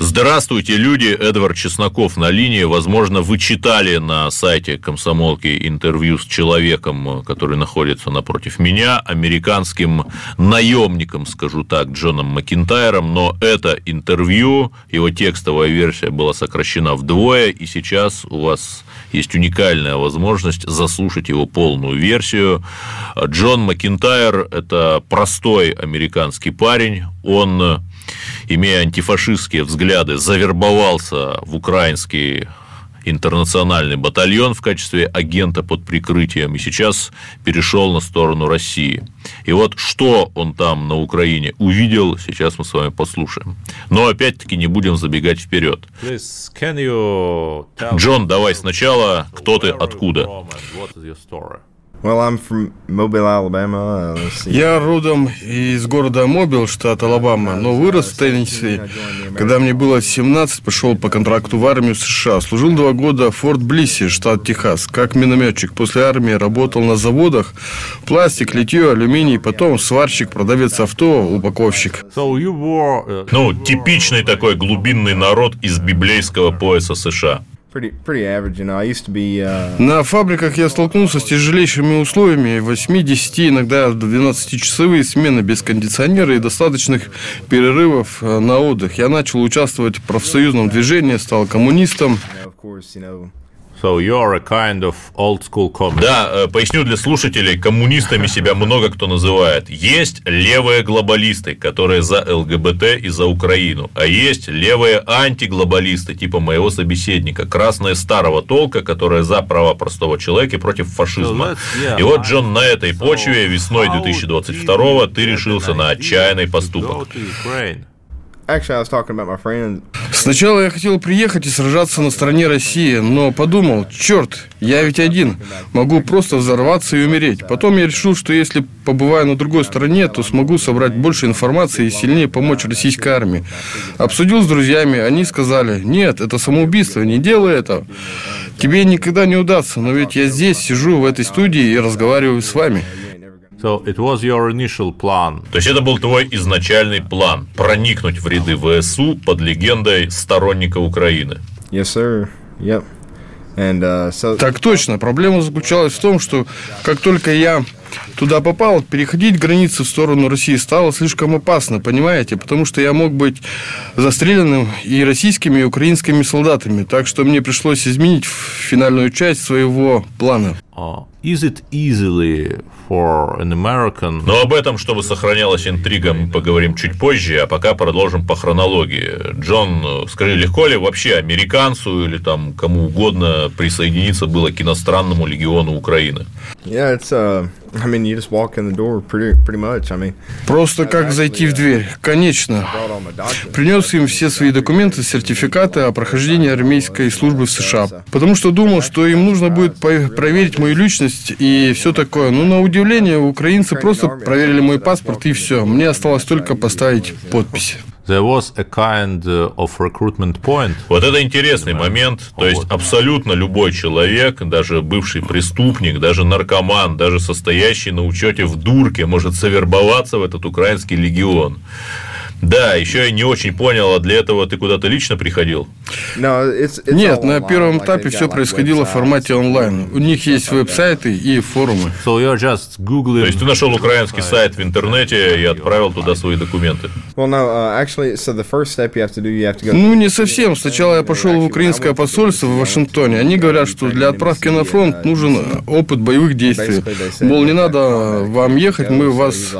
Здравствуйте, люди. Эдвард Чесноков на линии. Возможно, вы читали на сайте комсомолки интервью с человеком, который находится напротив меня, американским наемником, скажу так, Джоном Макинтайром. Но это интервью, его текстовая версия была сокращена вдвое, и сейчас у вас есть уникальная возможность заслушать его полную версию. Джон Макинтайр – это простой американский парень. Он имея антифашистские взгляды, завербовался в украинский интернациональный батальон в качестве агента под прикрытием и сейчас перешел на сторону России. И вот что он там на Украине увидел, сейчас мы с вами послушаем. Но опять-таки не будем забегать вперед. Джон, давай сначала, кто ты, откуда? Well, I'm from Mobile, Alabama. Я родом из города Мобил, штат Алабама, но вырос в Теннесси. Когда мне было 17, пошел по контракту в армию США. Служил два года в Форт Блиссе, штат Техас, как минометчик. После армии работал на заводах. Пластик, литье, алюминий, потом сварщик, продавец авто, упаковщик. Uh, ну, типичный такой глубинный народ из библейского пояса США. На фабриках я столкнулся с тяжелейшими условиями, 8-10, иногда 12-часовые смены без кондиционера и достаточных перерывов э, на отдых. Я начал участвовать в профсоюзном движении, стал коммунистом. So you're a kind of old school communist. Да, э, поясню для слушателей, коммунистами себя много кто называет. Есть левые глобалисты, которые за ЛГБТ и за Украину, а есть левые антиглобалисты, типа моего собеседника, красные старого толка, которые за права простого человека против фашизма. И вот, Джон, на этой почве весной 2022 ты решился на отчаянный поступок. Сначала я хотел приехать и сражаться на стороне России, но подумал, черт, я ведь один, могу просто взорваться и умереть. Потом я решил, что если побываю на другой стороне, то смогу собрать больше информации и сильнее помочь российской армии. Обсудил с друзьями, они сказали, нет, это самоубийство, не делай это. Тебе никогда не удастся, но ведь я здесь сижу в этой студии и разговариваю с вами. So it was your initial plan. То есть это был твой изначальный план проникнуть в ряды ВСУ под легендой сторонника Украины. Yes, sir. Yep. And, uh, so... Так точно. Проблема заключалась в том, что как только я туда попал, переходить границы в сторону России стало слишком опасно, понимаете? Потому что я мог быть застреленным и российскими, и украинскими солдатами. Так что мне пришлось изменить финальную часть своего плана. Uh, is it easily for an American... Но об этом, чтобы сохранялась интрига, мы поговорим чуть позже, а пока продолжим по хронологии. Джон, скажи, легко ли вообще американцу или там кому угодно присоединиться было к иностранному легиону Украины? Yeah, it's, uh, I mean, you just walk in the door pretty, pretty much. I mean, Просто как зайти в дверь. Конечно. Принес им все свои документы, сертификаты о прохождении армейской службы в США. Потому что думал, что им нужно будет проверить мою личность и все такое. Но на удивление, украинцы просто проверили мой паспорт и все. Мне осталось только поставить подпись. There was a kind of recruitment point. Вот это интересный момент. То есть абсолютно любой человек, даже бывший преступник, даже наркоман, даже состоящий на учете в дурке, может совербоваться в этот украинский легион. Да, еще я не очень понял, а для этого ты куда-то лично приходил? Нет, на первом этапе все происходило в формате онлайн. У них есть веб-сайты и форумы. So you're just googling... То есть ты нашел украинский сайт в интернете и отправил туда свои документы? Uh, ну, не совсем. Сначала я пошел в украинское посольство в Вашингтоне. Они говорят, что для отправки на фронт нужен опыт боевых действий. Мол, не надо вам ехать, мы в вас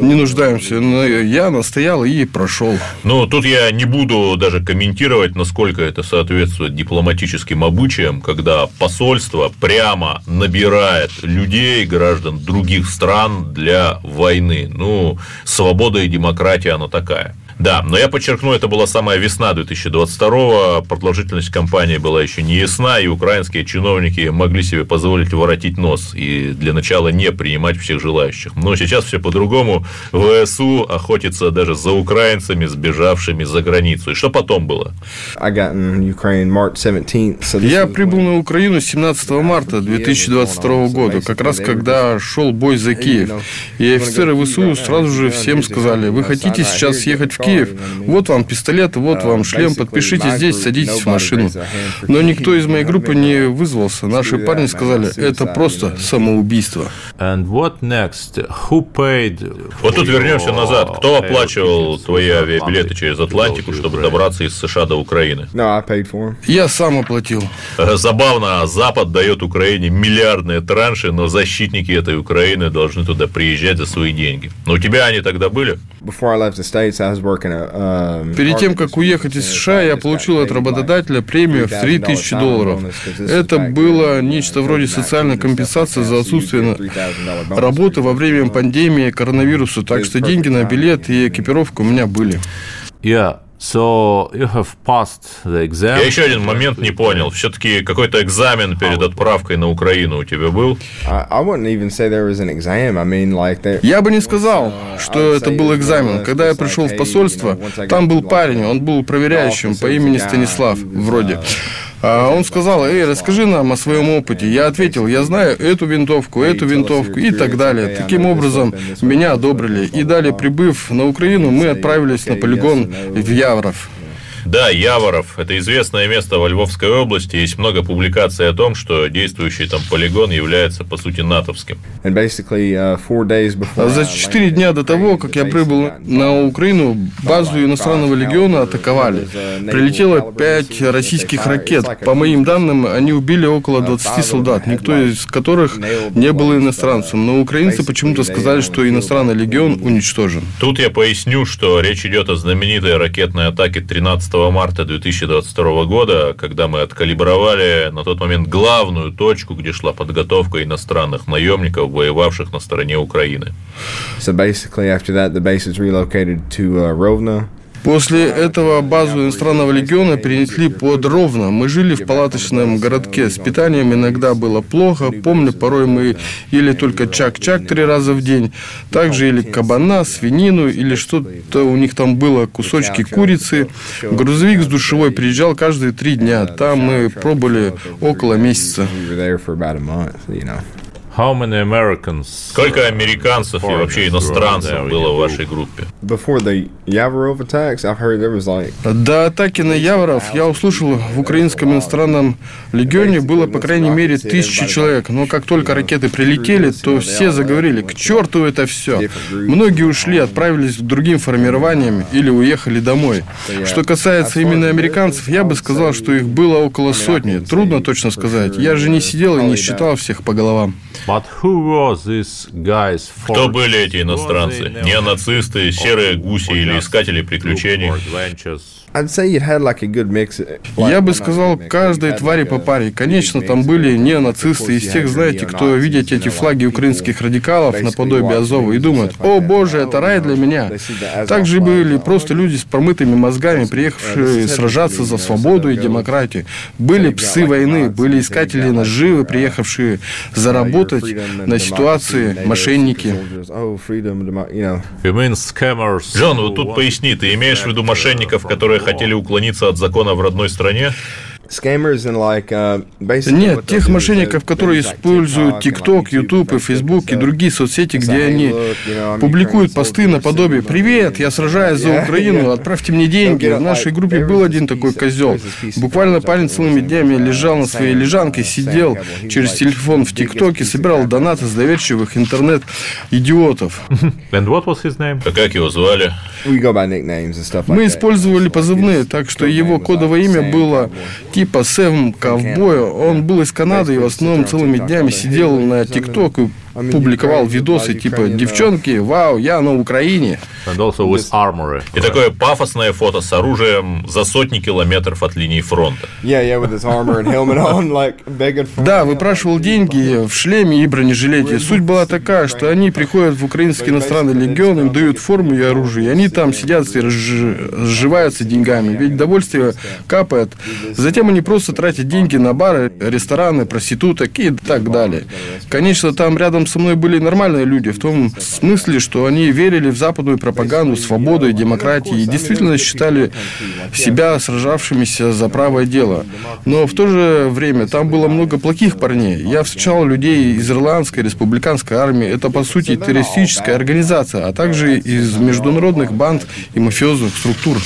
не нуждаемся. Но я настоял и и прошел. Ну, тут я не буду даже комментировать, насколько это соответствует дипломатическим обычаям, когда посольство прямо набирает людей, граждан других стран для войны. Ну, свобода и демократия, она такая. Да, но я подчеркну, это была самая весна 2022 продолжительность кампании была еще не ясна, и украинские чиновники могли себе позволить воротить нос и для начала не принимать всех желающих. Но сейчас все по-другому. ВСУ охотится даже за украинцами, сбежавшими за границу. И что потом было? Я прибыл на Украину 17 марта 2022 года, как раз когда шел бой за Киев. И офицеры ВСУ сразу же всем сказали, вы хотите сейчас съехать в Киев? Вот вам пистолет, вот вам шлем, подпишите здесь, садитесь в машину. Но никто из моей группы не вызвался. Наши парни сказали, это просто самоубийство. Вот тут вернемся назад. Кто оплачивал твои авиабилеты через Атлантику, чтобы добраться из США до Украины? Я сам оплатил. Забавно, Запад дает Украине миллиардные транши, но защитники этой Украины должны туда приезжать за свои деньги. Но у тебя они тогда были? Um, Перед тем, как уехать из США, я получил от работодателя премию в 3000 долларов. Это было нечто вроде социальной компенсации за отсутствие работы во время пандемии коронавируса, так что деньги на билет и экипировка у меня были. Yeah. So you have passed the exam. Я еще один момент не понял. Все-таки какой-то экзамен перед отправкой на Украину у тебя был? Я бы не сказал, что это был экзамен. Когда я пришел в посольство, там был парень, он был проверяющим по имени Станислав, вроде. А он сказал, эй, расскажи нам о своем опыте. Я ответил, я знаю эту винтовку, эту винтовку и так далее. Таким образом, меня одобрили. И далее, прибыв на Украину, мы отправились на полигон в Явров. Да, Яворов – это известное место во Львовской области. Есть много публикаций о том, что действующий там полигон является, по сути, натовским. Uh, за четыре дня до того, как я прибыл на Украину, базу иностранного легиона атаковали. Прилетело пять российских ракет. По моим данным, они убили около 20 солдат, никто из которых не был иностранцем. Но украинцы почему-то сказали, что иностранный легион уничтожен. Тут я поясню, что речь идет о знаменитой ракетной атаке 13 марта 2022 года, когда мы откалибровали на тот момент главную точку, где шла подготовка иностранных наемников, воевавших на стороне Украины. So basically after that the base is relocated to uh, Rovno. После этого базу иностранного легиона перенесли под Ровно. Мы жили в палаточном городке. С питанием иногда было плохо. Помню, порой мы ели только чак-чак три раза в день. Также ели кабана, свинину или что-то у них там было, кусочки курицы. Грузовик с душевой приезжал каждые три дня. Там мы пробовали около месяца. How many Americans, Сколько американцев и вообще иностранцев было в вашей группе? До атаки на Яворов я услышал в украинском иностранном легионе было по крайней мере тысячи человек, но как только ракеты прилетели, то все заговорили, к черту это все. Многие ушли, отправились к другим формированиям или уехали домой. Что касается именно американцев, я бы сказал, что их было около сотни. Трудно точно сказать. Я же не сидел и не считал всех по головам. Кто были эти иностранцы? Неонацисты, серые гуси или искатели приключений? Я бы сказал, каждой твари по паре. Конечно, там были не нацисты из тех, знаете, кто видят эти флаги украинских радикалов наподобие Азова и думают, о боже, это рай для меня. Также были просто люди с промытыми мозгами, приехавшие сражаться за свободу и демократию. Были псы войны, были искатели наживы, приехавшие заработать на ситуации, мошенники. Джон, вот тут поясни, ты имеешь в виду мошенников, которые хотели уклониться от закона в родной стране? Uh, Нет, тех мошенников, которые используют TikTok, YouTube, Facebook и другие соцсети, где они публикуют посты наподобие «Привет, я сражаюсь за Украину, отправьте мне деньги». В нашей группе был один такой козел. Буквально парень целыми днями лежал на своей лежанке, сидел через телефон в ТикТоке, собирал донаты с доверчивых интернет-идиотов. And what was his name? А как его звали? Мы использовали позывные, так что его кодовое имя было типа Сэм Ковбой. Он был из Канады и в основном целыми днями сидел на ТикТок и публиковал видосы типа «Девчонки, вау, я на Украине». And also with armory. И такое пафосное фото с оружием за сотни километров от линии фронта. Yeah, yeah, with his armor and helmet on, like begging for. Да, выпрашивал деньги в шлеме и бронежилете. Суть была такая, что они приходят в украинский иностранный легион, им дают форму и оружие, и они там сидят и разж- сживаются деньгами. Ведь довольствие капает. Затем они просто тратят деньги на бары, рестораны, проституток и так далее. Конечно, там рядом со мной были нормальные люди, в том смысле, что они верили в западную пропаганду, свободу и демократии, и действительно считали себя сражавшимися за правое дело. Но в то же время там было много плохих парней. Я встречал людей из ирландской республиканской армии. Это, по сути, террористическая организация, а также из международных банд и мафиозных структур.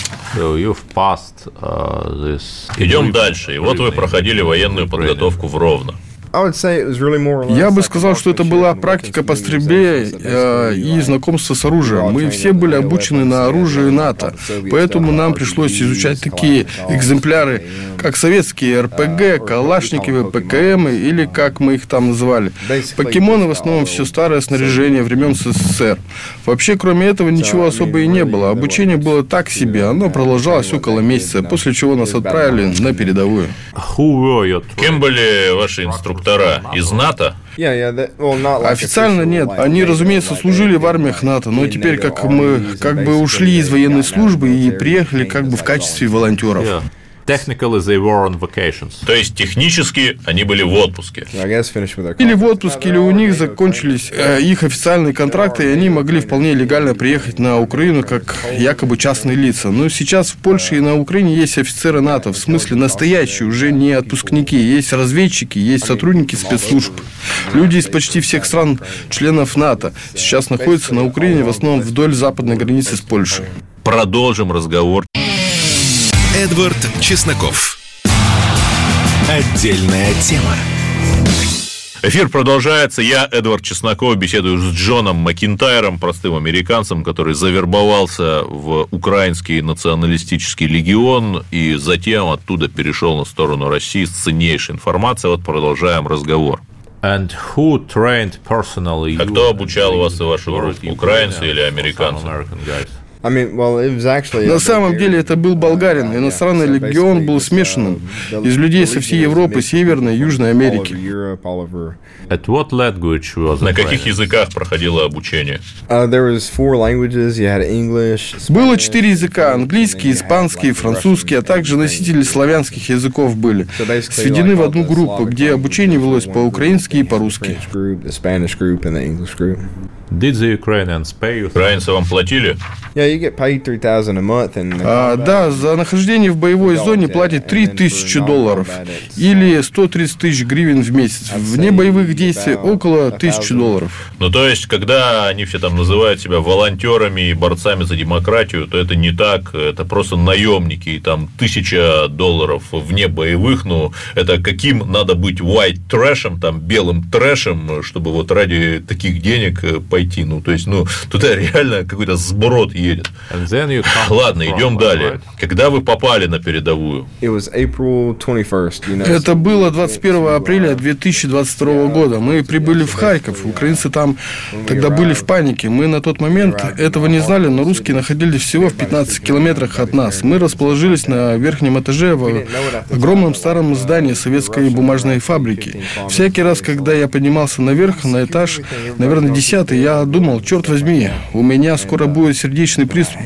Идем дальше. И вот вы проходили военную подготовку в Ровно. I would say it was really more or less Я бы сказал, что это была практика по стрельбе э, и знакомство с оружием. Мы все были обучены на оружие НАТО, поэтому нам пришлось изучать такие экземпляры, как советские РПГ, Калашниковы, ПКМ или как мы их там называли. Покемоны в основном все старое снаряжение времен СССР. Вообще, кроме этого, ничего особо и не было. Обучение было так себе, оно продолжалось около месяца, после чего нас отправили на передовую. Кем были ваши инструктора? Из НАТО? Официально нет. Они, разумеется, служили в армиях НАТО, но теперь как мы как бы ушли из военной службы и приехали как бы в качестве волонтеров. Technically, they were on vacations. То есть технически они были в отпуске. Their Или в отпуске, или у них закончились э, их официальные контракты, и они могли вполне легально приехать на Украину как якобы частные лица. Но сейчас в Польше и на Украине есть офицеры НАТО, в смысле настоящие, уже не отпускники. Есть разведчики, есть сотрудники спецслужб. Люди из почти всех стран, членов НАТО, сейчас находятся на Украине, в основном вдоль западной границы с Польшей. Продолжим разговор. Эдвард Чесноков. Отдельная тема. Эфир продолжается. Я, Эдвард Чесноков, беседую с Джоном Макинтайром, простым американцем, который завербовался в украинский националистический легион и затем оттуда перешел на сторону России с ценнейшей информацией. Вот продолжаем разговор. And who trained personally А кто обучал вас и вашу группу? Украинцы или американцы? Some American guys? I mean, well, it was actually. На самом деле это был болгарин. Иностранный легион был смешанным из людей со всей Европы, Северной и Южной Америки. At what language was На каких языках проходило обучение? Uh, there was four languages. You had English. Было четыре языка – английский, испанский, французский, а также носители славянских языков были. Сведены в одну группу, где обучение велось по-украински и по-русски. Украинцы вам платили? Yeah, you get paid three thousand a month, and А, да, за нахождение в боевой зоне платят 3000 долларов или 130 тысяч гривен в месяц. Вне боевых действий около 1000 долларов. Ну, то есть, когда они все там называют себя волонтерами и борцами за демократию, то это не так, это просто наемники, и там тысяча долларов вне боевых, ну, это каким надо быть white трэшем, там, белым трэшем, чтобы вот ради таких денег э, пойти, ну, то есть, ну, туда реально какой-то сброд едет. Ладно, идем далее. Когда вы попали на передовую? Это было 21 апреля 2022 года. Мы прибыли в Харьков. Украинцы там тогда были в панике. Мы на тот момент этого не знали, но русские находились всего в 15 километрах от нас. Мы расположились на верхнем этаже в огромном старом здании советской бумажной фабрики. Всякий раз, когда я поднимался наверх, на этаж, наверное, десятый, я думал, черт возьми, у меня скоро будет сердечный приступ.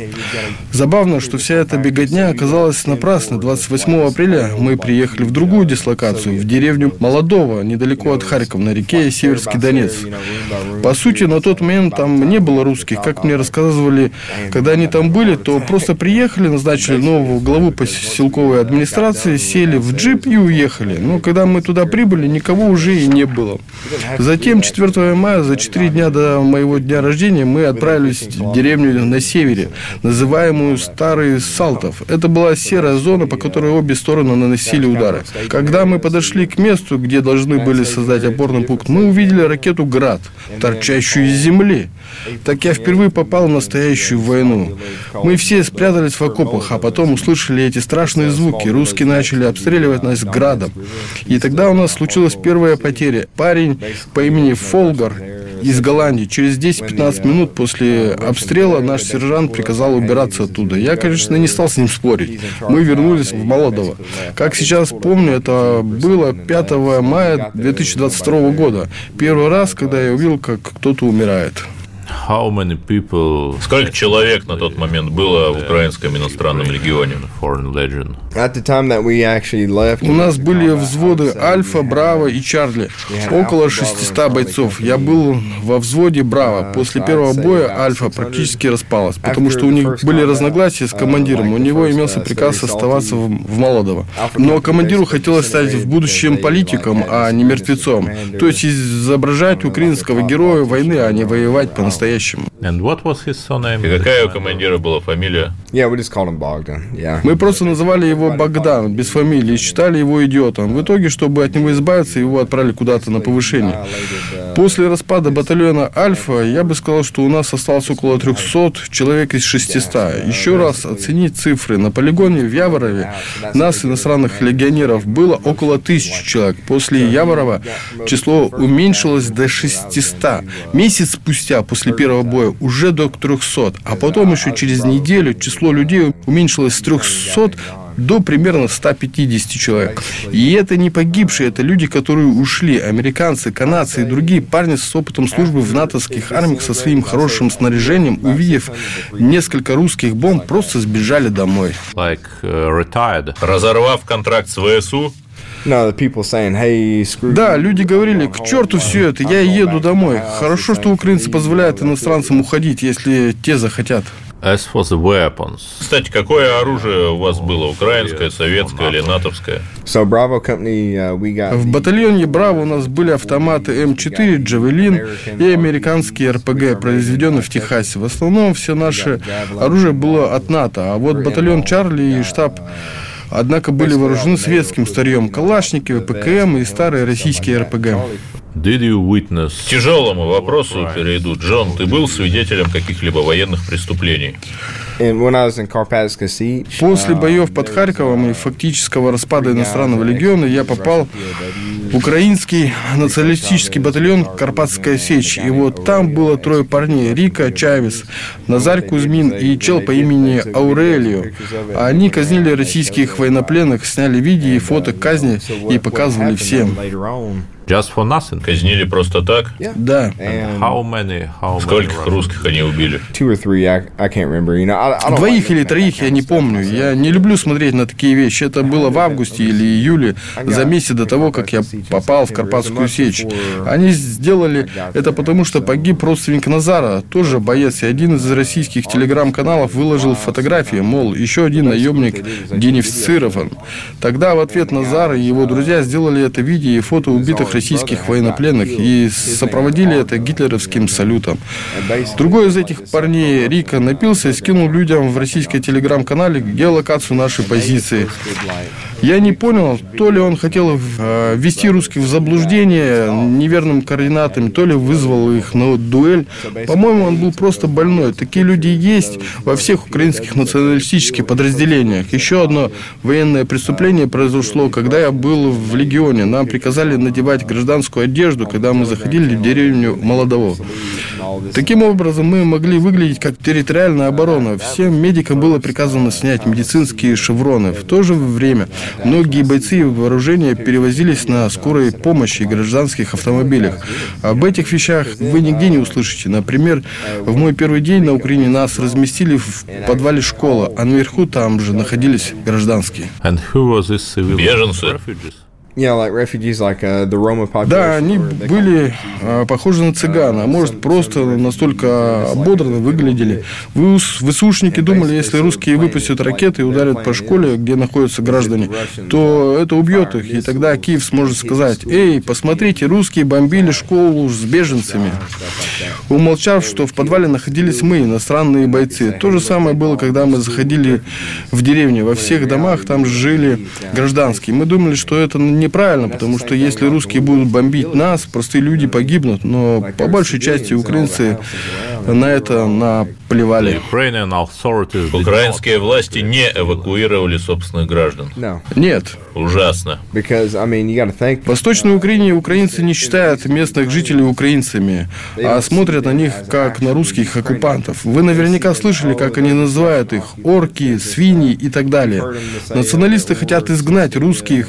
Забавно, что вся эта беготня оказалась напрасной. 28 апреля мы приехали в другую дислокацию, в деревню Молодого, недалеко от Харькова, на реке Северский Донец. По сути, на тот момент там не было русских. Как мне рассказывали, когда они там были, то просто приехали, назначили нового главу поселковой администрации, сели в джип и уехали. Но когда мы туда прибыли, никого уже и не было. Затем 4 мая, за 4 дня до моего дня рождения, мы отправились в деревню на севере, называемую Старый Салтов. Это была серая зона, по которой обе стороны наносили удары. Когда мы подошли к месту, где должны были создать опорный пункт, мы увидели ракету «Град», торчащую из земли. Так я впервые попал в настоящую войну. Мы все спрятались в окопах, а потом услышали эти страшные звуки. Русские начали обстреливать нас градом. И тогда у нас случилась первая потеря. Парень по имени Фолгар из Голландии. Через 10-15 минут после обстрела наш сержант приказал убираться оттуда. Я, конечно, не стал с ним спорить. Мы вернулись в Молодово. Как сейчас помню, это было 5 мая 2022 года. Первый раз, когда я увидел, как кто-то умирает. How many people Сколько человек на тот момент было в украинском иностранном легионе? foreign legion? At the time that we actually left, У нас были взводы Альфа, Браво и Чарли. Около 600 бойцов. Я был во взводе Браво. После первого боя Альфа практически распалась, потому что у них были разногласия с командиром. У него имелся приказ оставаться в, в Молодово. Но командиру хотелось стать в будущем политиком, а не мертвецом. То есть изображать украинского героя войны, а не воевать по-настоящему. And what was his surname? И какая у командира была фамилия? yeah, we just called him Bogdan. Yeah. Мы просто называли его Богдан, без фамилии, считали его идиотом. В итоге, чтобы от него избавиться, его отправили куда-то на повышение. После распада батальона Альфа, я бы сказал, что у нас осталось около 300 человек из 600. Еще раз оценить цифры. На полигоне в Яворове нас, иностранных легионеров, было около 1000 человек. После Яворова число уменьшилось до 600. Месяц спустя, после первого боя, уже до 300. А потом еще через неделю число людей уменьшилось с 300 до примерно 150 человек. И это не погибшие, это люди, которые ушли. Американцы, канадцы и другие парни с опытом службы в натовских армиях со своим хорошим снаряжением, увидев несколько русских бомб, просто сбежали домой. Like uh, retired. Разорвав контракт с ВСУ, No, the people saying, "Hey, screw." Да, люди говорили, к черту все это, я еду домой. Хорошо, что украинцы позволяют иностранцам уходить, если те захотят. As for the weapons, Кстати, какое оружие у вас было? Украинское, советское или натовское? So Bravo Company, uh, we got. В батальоне «Браво» у нас были автоматы М4, «Джавелин» и американские РПГ, произведенные в Техасе. В основном все наше оружие было от НАТО, а вот батальон «Чарли» и штаб Однако были вооружены светским старьем Калашниковы, ПКМ и старые российские РПГ. did you witness К тяжелому вопросу перейду. Джон, ты был свидетелем каких-либо военных преступлений? После uh, боев под Харьковом и фактического распада иностранного легиона я попал в украинский националистический батальон «Карпатская сечь». И вот там было трое парней – Рика Чавес, Назарь Кузьмин и чел по имени Аурелио. Они казнили российских военнопленных, сняли видео и фото казни и показывали всем. Just for nothing? Казнили просто так? Да. And How many? How many? Скольких русских они убили? two or three, I, I can't remember. You know, I, I don't Двоих или троих я не помню. Я не люблю смотреть на такие вещи. Это было в августе или июле, за месяц до того, как я попал в Карпатскую сечь. Они сделали это потому, что погиб родственник Назара, тоже боец. И один из российских телеграм-каналов выложил фотографии, мол, еще один наемник денифицирован. Тогда в ответ Назар и его друзья сделали это видео и фото убитых российских военнопленных и сопроводили это гитлеровским салютом. Другой из этих парней, Рика, напился и скинул людям в российской телеграм-канале геолокацию нашей позиции. Я не понял, то ли он хотел э, ввести русских в заблуждение неверным координатами, то ли вызвал их на дуэль. По-моему, он был просто больной. Такие люди есть во всех украинских националистических подразделениях. Еще одно военное преступление произошло, когда я был в легионе. Нам приказали надевать гражданскую одежду, когда мы заходили в деревню Молодово. Таким образом, мы могли выглядеть как территориальная оборона. Всем медикам было приказано снять медицинские шевроны. В то же время многие бойцы и вооружения перевозились на скорой помощи и гражданских автомобилях. Об этих вещах вы нигде не услышите. Например, в мой первый день на Украине нас разместили в подвале школы, а наверху там же находились гражданские. And who was this civilian? Беженцы. Refugees. Yeah, like refugees, like uh, the Roma population. Да, они были а, похожи на цыган, а может просто настолько ободраны выглядели. ВУС, ВСУшники думали, если русские выпустят ракеты и ударят по школе, где находятся граждане, то это убьет их, и тогда Киев сможет сказать, «Эй, посмотрите, русские бомбили школу с беженцами». Умолчав, что в подвале находились мы, иностранные бойцы. То же самое было, когда мы заходили в деревню. Во всех домах там жили гражданские. Мы думали, что это неправильно, потому что если русские будут бомбить нас, простые люди погибнут. Но по большей части украинцы на это наплевали. Украинские власти не эвакуировали собственных граждан. Нет. Ужасно. Восточной Украине украинцы не считают местных жителей украинцами, а смотрят на них как на русских оккупантов. Вы наверняка слышали, как они называют их орки, свиньи и так далее. Националисты хотят изгнать русских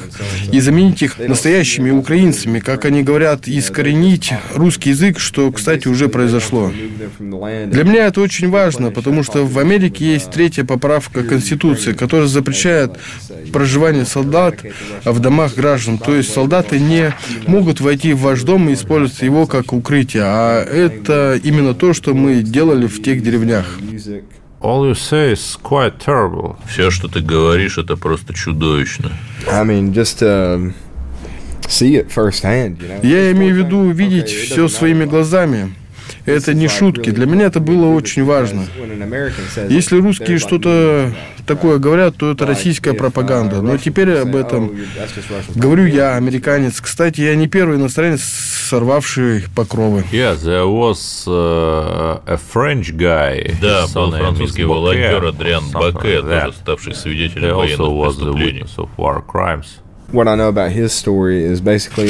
и заменить их настоящими украинцами, как они говорят, искоренить русский язык, что, кстати, уже произошло. Для меня это очень важно, потому что в Америке есть третья поправка Конституции, которая запрещает проживание солдат в домах граждан. То есть солдаты не могут войти в ваш дом и использовать его как укрытие. А это именно то, что мы делали в тех деревнях. all you say is quite terrible. Все, что ты говоришь, это просто чудовищно. I mean, just to see it firsthand, you know. Я имею в виду видеть все своими глазами. Это не шутки. Для меня это было очень важно. Если русские что-то такое говорят, то это российская пропаганда. Но теперь об этом говорю я, американец. Кстати, я не первый иностранец, сорвавший покровы. Yeah, there was uh, a French guy. Да, был французский волонтер Адриан Баке, тоже ставший свидетелем военных преступлений.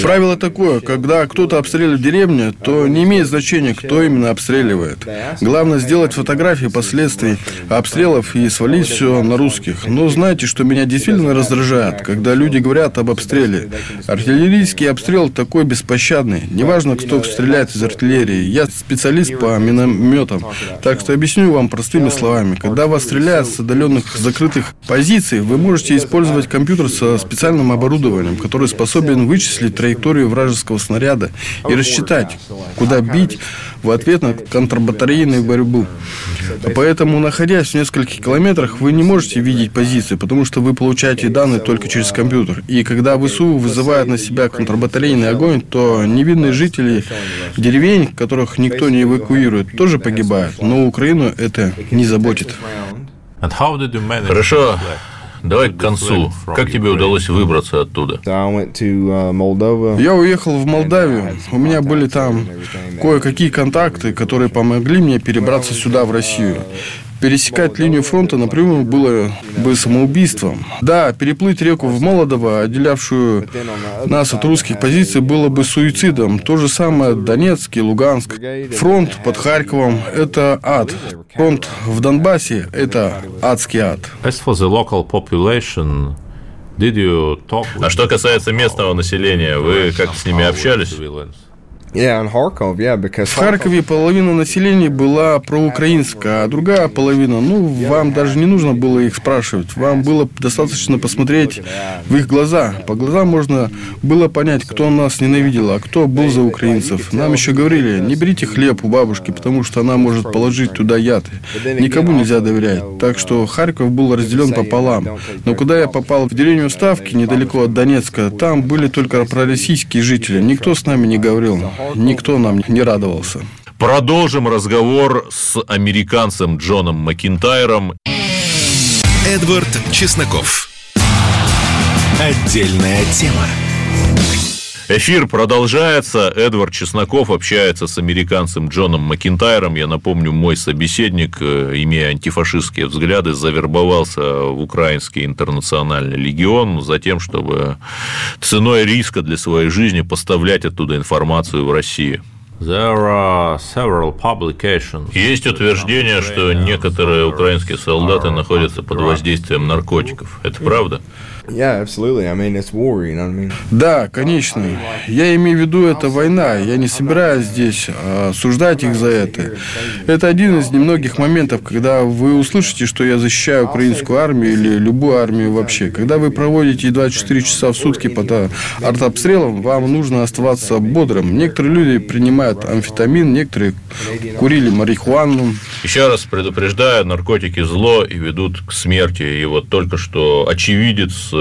Правило такое, когда кто-то обстреливает деревню, то не имеет значения, кто именно обстреливает. Главное сделать фотографии последствий обстрелов и свалить все на русских. Но знаете, что меня действительно раздражает, когда люди говорят об обстреле. Артиллерийский обстрел такой беспощадный. Неважно, кто стреляет из артиллерии. Я специалист по минометам. Так что объясню вам простыми словами. Когда вас стреляют с отдаленных закрытых позиций, вы можете использовать компьютер со специальным оборудованием, который способен вычислить траекторию вражеского снаряда и рассчитать, куда бить в ответ на контрбатарейную борьбу. Поэтому, находясь в нескольких километрах, вы не можете видеть позиции, потому что вы получаете данные только через компьютер. И когда ВСУ вызывает на себя контрбатарейный огонь, то невинные жители деревень, которых никто не эвакуирует, тоже погибают. Но Украину это не заботит. Хорошо, давай к концу. Как тебе удалось выбраться оттуда? Uh. Я уехал в Молдавию. У меня были там кое-какие контакты, которые помогли мне перебраться сюда, в Россию. Пересекать линию фронта напрямую было бы самоубийством. Да, переплыть реку в Молодово, отделявшую нас от русских позиций, было бы суицидом. То же самое Донецк и Луганск. Фронт под Харьковом – это ад. Фронт в Донбассе – это адский ад. As for the local population, did you talk with А что касается местного населения, вы как с ними общались? В Харькове половина населения была проукраинская, а другая половина, ну, вам даже не нужно было их спрашивать. Вам было достаточно посмотреть в их глаза. По глазам можно было понять, кто нас ненавидел, а кто был за украинцев. Нам еще говорили, не берите хлеб у бабушки, потому что она может положить туда яд. Никому нельзя доверять. Так что Харьков был разделен пополам. Но когда я попал в деревню Ставки, недалеко от Донецка, там были только пророссийские жители. Никто с нами не говорил. Никто нам не радовался. Продолжим разговор с американцем Джоном Макинтайром. Эдвард Чесноков. Отдельная тема. Эфир продолжается. Эдвард Чесноков общается с американцем Джоном Макинтайром. Я напомню, мой собеседник, э, имея антифашистские взгляды, завербовался в Украинский интернациональный легион за тем, чтобы ценой риска для своей жизни поставлять оттуда информацию в Россию. There are several publications. Есть утверждение, что некоторые украинские солдаты находятся под воздействием наркотиков. Это правда? Да, конечно. Я имею в виду, это война. Я не собираюсь здесь а, осуждать их за это. Это один из немногих моментов, когда вы услышите, что я защищаю украинскую армию или любую армию вообще. Когда вы проводите 24 часа в сутки под а, артобстрелом, вам нужно оставаться бодрым. Некоторые люди принимают амфетамин, некоторые курили марихуану. Еще раз предупреждаю, наркотики зло и ведут к смерти. И вот только что очевидец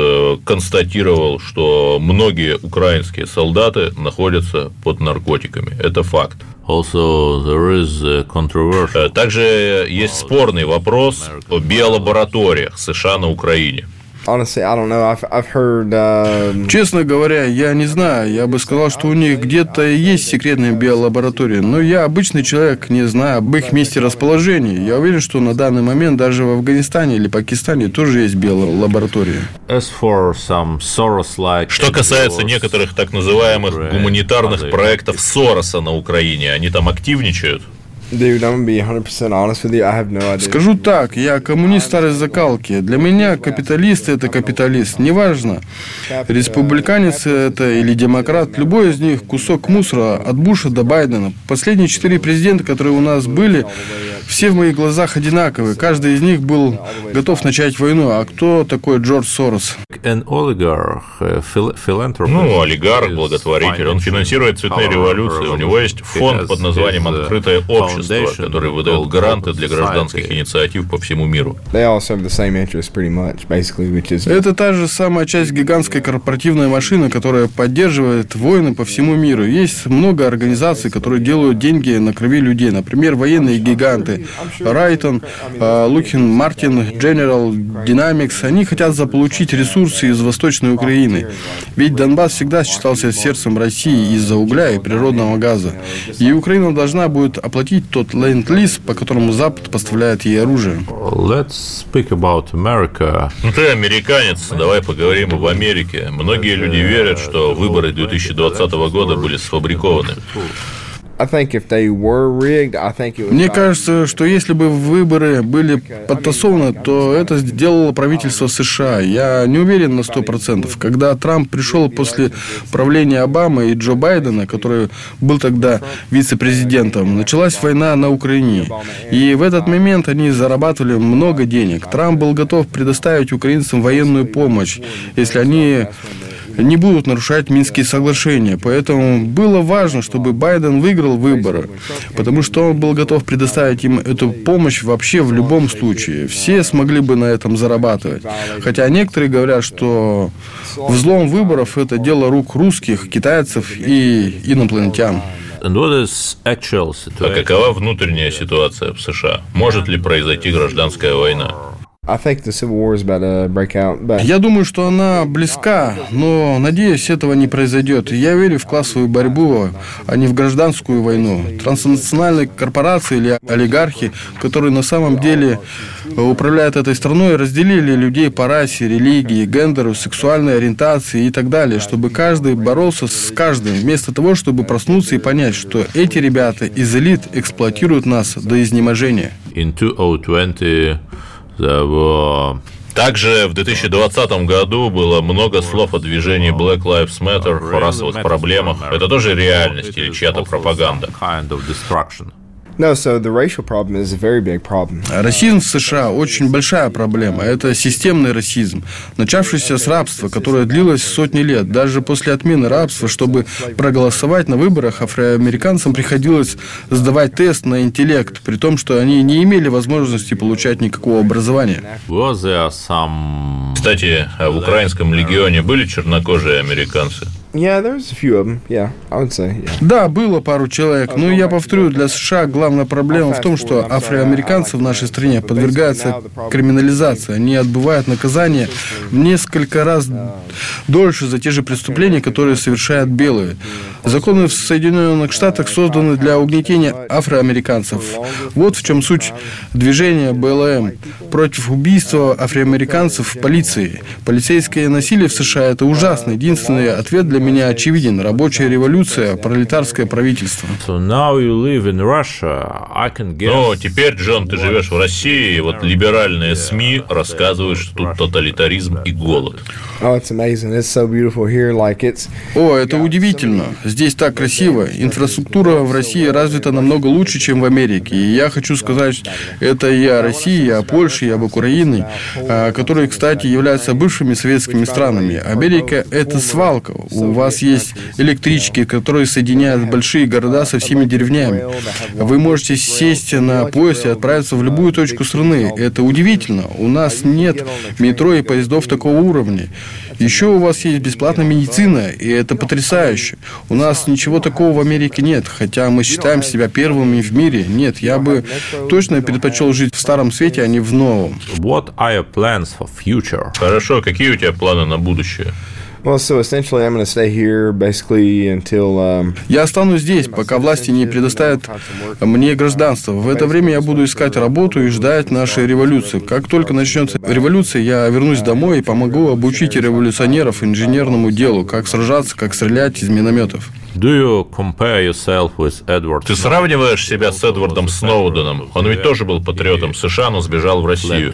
констатировал, что многие украинские солдаты находятся под наркотиками. Это факт. Also, there is a controversial. Э, Также есть спорный вопрос о биолабораториях США на Украине. Honestly, I don't know. I've, I've heard. Um, Честно говоря, я не знаю. Я бы сказал, что у них где-то есть секретная биолаборатория. Но я обычный человек, не знаю об их месте расположения. Я уверен, что на данный момент даже в Афганистане или Пакистане тоже есть биолаборатория. As for some Soros-like Что касается некоторых так называемых гуманитарных проектов Сороса на Украине, они там активничают? Dude, I'm gonna be 100% honest with you. I have no idea. Скажу так, я коммунист старой закалки. Для меня капиталист – это капиталист. Неважно, республиканец это или демократ, любой из них кусок мусора от Буша до Байдена. Последние четыре президента, которые у нас были, все в моих глазах одинаковые. Каждый из них был готов начать войну. А кто такой Джордж Сорос? Philanthropist Ну, олигарх, is благотворитель, он финансирует цветные революции. У него есть revolution. фонд под названием uh, «Открытое общество», foundation который выдает called гранты для гражданских инициатив по всему миру. Это та же самая часть гигантской корпоративной машины, которая поддерживает войны по всему миру. Есть много организаций, которые делают деньги на крови людей. Например, военные гиганты. Райтон, э, Лукин, Мартин, General Dynamics. Они хотят заполучить ресурсы из Восточной Украины. Ведь Донбасс всегда считался сердцем России из-за угля и природного газа. И Украина должна будет оплатить тот ленд-лиз, по которому Запад поставляет ей оружие. Let's speak about America. Ну, ты американец, давай поговорим об Америке. Многие люди верят, что выборы 2020 года были сфабрикованы. Мне кажется, что если бы выборы были подтасованы, то это сделало правительство США. Я не уверен на сто процентов. Когда Трамп пришел после правления Обамы и Джо Байдена, который был тогда вице-президентом, началась война на Украине. И в этот момент они зарабатывали много денег. Трамп был готов предоставить украинцам военную помощь, если они не будут нарушать Минские соглашения. Поэтому было важно, чтобы Байден выиграл выборы, потому что он был готов предоставить им эту помощь вообще в любом случае. Все смогли бы на этом зарабатывать. Хотя некоторые говорят, что взлом выборов – это дело рук русских, китайцев и инопланетян. А какова внутренняя ситуация в США? Может ли произойти гражданская война? I think the Civil War is about to break out, but Я думаю, что она близка, но, надеюсь, этого не произойдет. Я верю в классовую борьбу, а не в гражданскую войну. Транснациональные корпорации или олигархи, которые на самом деле управляют этой страной, разделили людей по расе, религии, гендеру, сексуальной ориентации и так далее, чтобы каждый боролся с каждым, вместо того, чтобы проснуться и понять, что эти ребята из элит эксплуатируют нас до изнеможения. In 2020, were Также в 2020 году было много слов о движении Black Lives Matter, о расовых проблемах. Это тоже реальность или чья-то пропаганда? Kind of destruction. no. So the racial problem is a very big problem. Расизм в США очень большая проблема. Это системный расизм, начавшийся с рабства, которое длилось сотни лет. Даже после отмены рабства, чтобы проголосовать на выборах, афроамериканцам приходилось сдавать тест на интеллект, при том, что они не имели возможности получать никакого образования. Кстати, а в украинском легионе были чернокожие американцы? Yeah, there's a few of them. Yeah, I would say. Yeah. Да, было пару человек, но я повторю, для США главная проблема в том, что афроамериканцы в нашей стране подвергаются криминализации. Они отбывают наказание в несколько раз дольше за те же преступления, которые совершают белые. Законы в Соединенных Штатах созданы для угнетения афроамериканцев. Вот в чем суть движения БЛМ против убийства афроамериканцев в полиции. Полицейское насилие в США – это ужасно. Единственный ответ для меня очевиден. Рабочая революция, пролетарское правительство. Ну, теперь, Джон, ты живешь в России, и вот либеральные СМИ рассказывают, что тут тоталитаризм и голод. Oh. О, это удивительно. Здесь так красиво. Инфраструктура в России развита намного лучше, чем в Америке. И я хочу сказать, это и о России, и о Польше, и об Украине, а, которые, кстати, являются бывшими советскими странами. Америка – это свалка. У вас есть электрички, которые соединяют большие города со всеми деревнями. Вы можете сесть на поезд и отправиться в любую точку страны. Это удивительно. У нас нет метро и поездов такого уровня. Еще у вас есть бесплатная медицина, и это потрясающе. У нас ничего такого в Америке нет, хотя мы считаем себя первыми в мире. Нет, я бы точно предпочел жить в старом свете, а не в новом. What are your plans for future? Хорошо, какие у тебя планы на будущее? Well, so essentially, I'm going to stay here basically until. Um, Я останусь здесь, пока власти не предоставят мне гражданство. В это время я буду искать работу и ждать нашей революции. Как только начнется революция, я вернусь домой и помогу обучить революционеров инженерному делу, как сражаться, как стрелять из минометов. Do you compare yourself with Edward? Ты сравниваешь себя с Эдвардом Сноуденом? Он ведь тоже был патриотом США, но сбежал в Россию.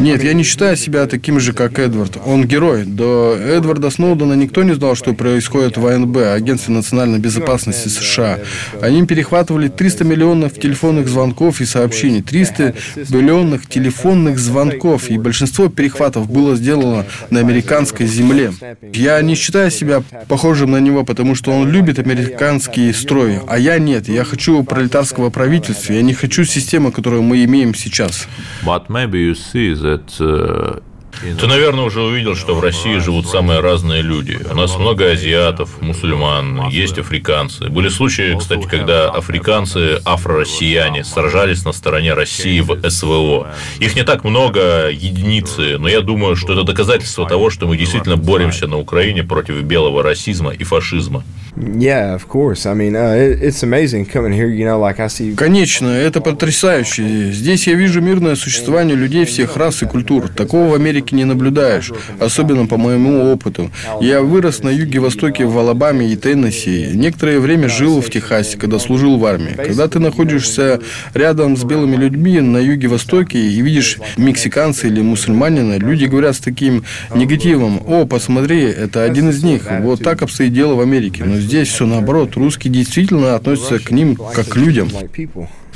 Нет, я не считаю себя таким же, как Эдвард. Он герой. До Эдварда Сноудена никто не знал, что происходит в АНБ, Агентстве национальной безопасности США. Они перехватывали 300 миллионов телефонных звонков и сообщений. 300 миллионных телефонных звонков. И большинство перехватов было сделано на американской земле. Я не считаю себя похожим на него, потому что он любит американский строй, а я нет. Я хочу пролетарского правительства. Я не хочу системы, которую мы имеем сейчас. But maybe you see that uh, in Ты, наверное, уже увидел, что в России живут самые разные люди. У нас много азиатов, мусульман, есть африканцы. Были случаи, кстати, когда африканцы, афро-россияне, сражались на стороне России в СВО. Их не так много, единицы, но я думаю, что это доказательство того, что мы действительно боремся на Украине против белого расизма и фашизма. Конечно, это потрясающе. Здесь я вижу мирное существование людей всех рас и культур. Такого в Америке не наблюдаешь, особенно по моему опыту. Я вырос на юге-востоке в Алабаме и Теннесси. Некоторое время жил в Техасе, когда служил в армии. Когда ты находишься рядом с белыми людьми на юге-востоке и видишь мексиканца или мусульманина, люди говорят с таким негативом. О, посмотри, это один из них. Вот так обстоит дело в Америке. Но здесь все наоборот. Русские действительно относятся к ним как к людям.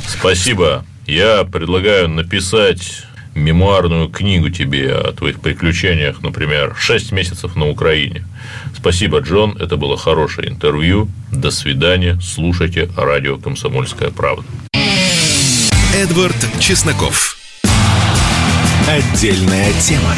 Спасибо. Я предлагаю написать мемуарную книгу тебе о твоих приключениях, например, «Шесть месяцев на Украине». Спасибо, Джон. Это было хорошее интервью. До свидания. Слушайте радио «Комсомольская правда». Эдвард Чесноков. Отдельная тема.